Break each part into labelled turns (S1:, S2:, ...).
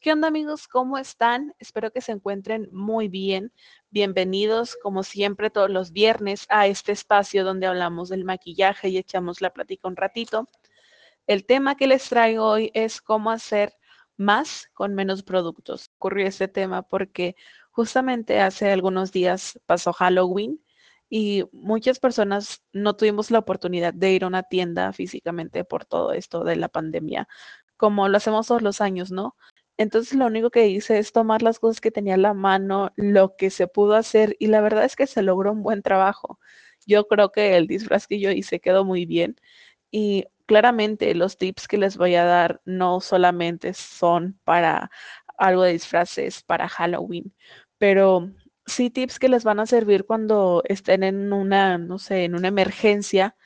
S1: ¿Qué onda amigos? ¿Cómo están? Espero que se encuentren muy bien. Bienvenidos, como siempre, todos los viernes a este espacio donde hablamos del maquillaje y echamos la plática un ratito. El tema que les traigo hoy es cómo hacer más con menos productos. Ocurrió este tema porque justamente hace algunos días pasó Halloween y muchas personas no tuvimos la oportunidad de ir a una tienda físicamente por todo esto de la pandemia, como lo hacemos todos los años, ¿no? Entonces lo único que hice es tomar las cosas que tenía a la mano, lo que se pudo hacer y la verdad es que se logró un buen trabajo. Yo creo que el disfraz que yo hice quedó muy bien y claramente los tips que les voy a dar no solamente son para algo de disfraces para Halloween, pero sí tips que les van a servir cuando estén en una, no sé, en una emergencia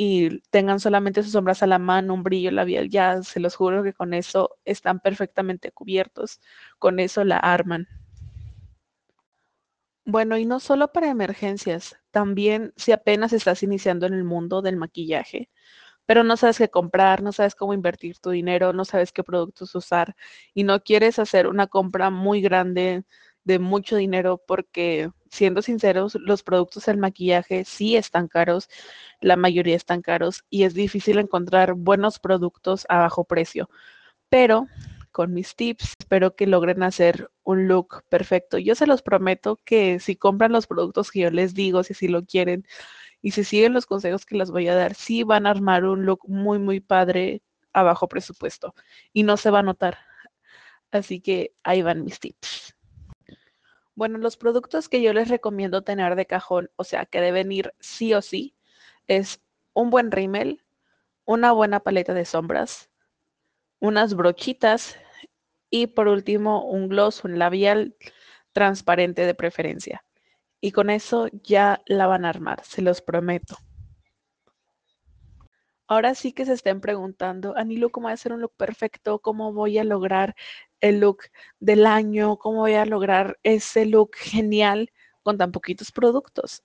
S1: y tengan solamente sus sombras a la mano, un brillo labial, ya se los juro que con eso están perfectamente cubiertos, con eso la arman. Bueno, y no solo para emergencias, también si apenas estás iniciando en el mundo del maquillaje, pero no sabes qué comprar, no sabes cómo invertir tu dinero, no sabes qué productos usar y no quieres hacer una compra muy grande de mucho dinero porque, siendo sinceros, los productos del maquillaje sí están caros, la mayoría están caros y es difícil encontrar buenos productos a bajo precio. Pero con mis tips espero que logren hacer un look perfecto. Yo se los prometo que si compran los productos que yo les digo, si así lo quieren y si siguen los consejos que les voy a dar, sí van a armar un look muy, muy padre a bajo presupuesto y no se va a notar. Así que ahí van mis tips. Bueno, los productos que yo les recomiendo tener de cajón, o sea, que deben ir sí o sí, es un buen rímel, una buena paleta de sombras, unas brochitas y por último un gloss, un labial transparente de preferencia. Y con eso ya la van a armar, se los prometo. Ahora sí que se estén preguntando, Anilo, ¿cómo voy a hacer un look perfecto? ¿Cómo voy a lograr el look del año? ¿Cómo voy a lograr ese look genial con tan poquitos productos?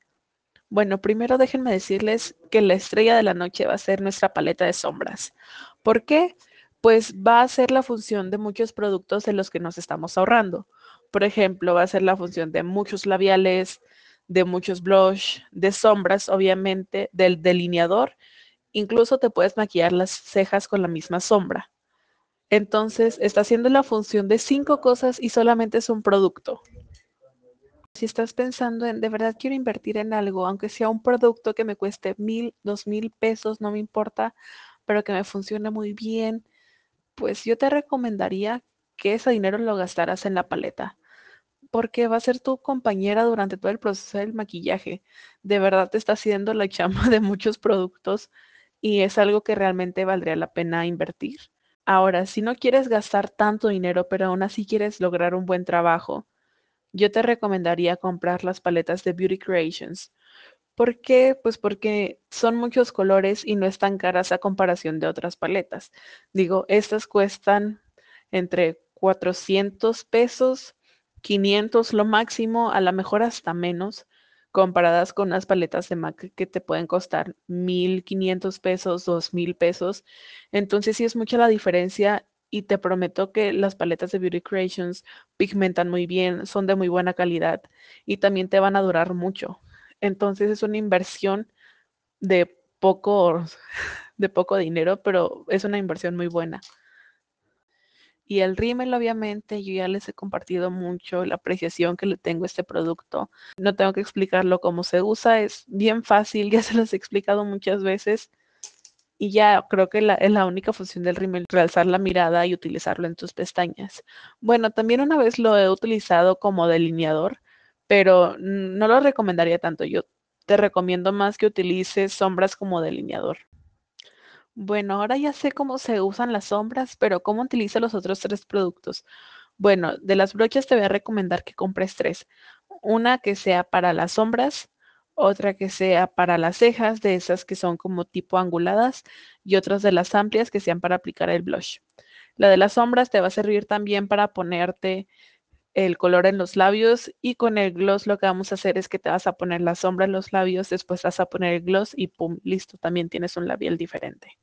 S1: Bueno, primero déjenme decirles que la estrella de la noche va a ser nuestra paleta de sombras. ¿Por qué? Pues va a ser la función de muchos productos de los que nos estamos ahorrando. Por ejemplo, va a ser la función de muchos labiales, de muchos blush, de sombras, obviamente, del delineador Incluso te puedes maquillar las cejas con la misma sombra. Entonces, está haciendo la función de cinco cosas y solamente es un producto. Si estás pensando en, de verdad quiero invertir en algo, aunque sea un producto que me cueste mil, dos mil pesos, no me importa, pero que me funcione muy bien, pues yo te recomendaría que ese dinero lo gastaras en la paleta, porque va a ser tu compañera durante todo el proceso del maquillaje. De verdad te está haciendo la chamba de muchos productos y es algo que realmente valdría la pena invertir. Ahora, si no quieres gastar tanto dinero, pero aún así quieres lograr un buen trabajo, yo te recomendaría comprar las paletas de Beauty Creations. ¿Por qué? Pues porque son muchos colores y no están caras a comparación de otras paletas. Digo, estas cuestan entre 400 pesos, 500 lo máximo, a lo mejor hasta menos comparadas con unas paletas de MAC que te pueden costar 1.500 pesos, 2.000 pesos. Entonces sí es mucha la diferencia y te prometo que las paletas de Beauty Creations pigmentan muy bien, son de muy buena calidad y también te van a durar mucho. Entonces es una inversión de poco, de poco dinero, pero es una inversión muy buena. Y el rímel, obviamente, yo ya les he compartido mucho la apreciación que le tengo a este producto. No tengo que explicarlo cómo se usa, es bien fácil, ya se los he explicado muchas veces. Y ya creo que la, es la única función del rímel, realzar la mirada y utilizarlo en tus pestañas. Bueno, también una vez lo he utilizado como delineador, pero no lo recomendaría tanto. Yo te recomiendo más que utilices sombras como delineador. Bueno, ahora ya sé cómo se usan las sombras, pero ¿cómo utilizo los otros tres productos? Bueno, de las brochas te voy a recomendar que compres tres. Una que sea para las sombras, otra que sea para las cejas, de esas que son como tipo anguladas, y otras de las amplias que sean para aplicar el blush. La de las sombras te va a servir también para ponerte el color en los labios y con el gloss lo que vamos a hacer es que te vas a poner la sombra en los labios, después vas a poner el gloss y pum, listo, también tienes un labial diferente.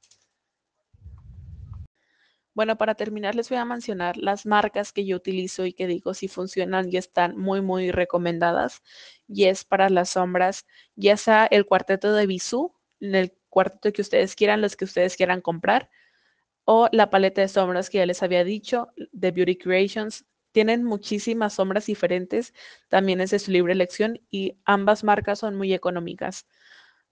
S1: Bueno, para terminar les voy a mencionar las marcas que yo utilizo y que digo si funcionan y están muy, muy recomendadas. Y es para las sombras, ya sea el cuarteto de Bisú, el cuarteto que ustedes quieran, los que ustedes quieran comprar, o la paleta de sombras que ya les había dicho, de Beauty Creations. Tienen muchísimas sombras diferentes, también es de su libre elección y ambas marcas son muy económicas.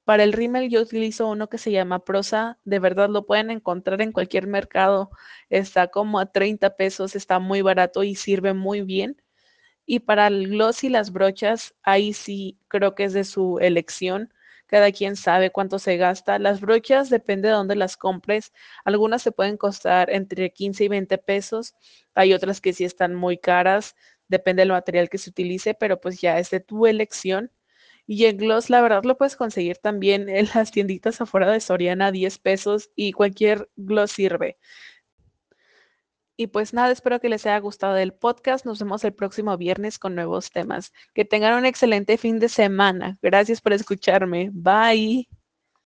S1: Para el rímel yo utilizo uno que se llama Prosa, de verdad lo pueden encontrar en cualquier mercado, está como a 30 pesos, está muy barato y sirve muy bien. Y para el gloss y las brochas, ahí sí creo que es de su elección cada quien sabe cuánto se gasta. Las brochas depende de dónde las compres. Algunas se pueden costar entre 15 y 20 pesos. Hay otras que sí están muy caras. Depende del material que se utilice, pero pues ya es de tu elección. Y el gloss, la verdad, lo puedes conseguir también en las tienditas afuera de Soriana, 10 pesos y cualquier gloss sirve. Y pues nada, espero que les haya gustado el podcast. Nos vemos el próximo viernes con nuevos temas. Que tengan un excelente fin de semana. Gracias por escucharme. Bye.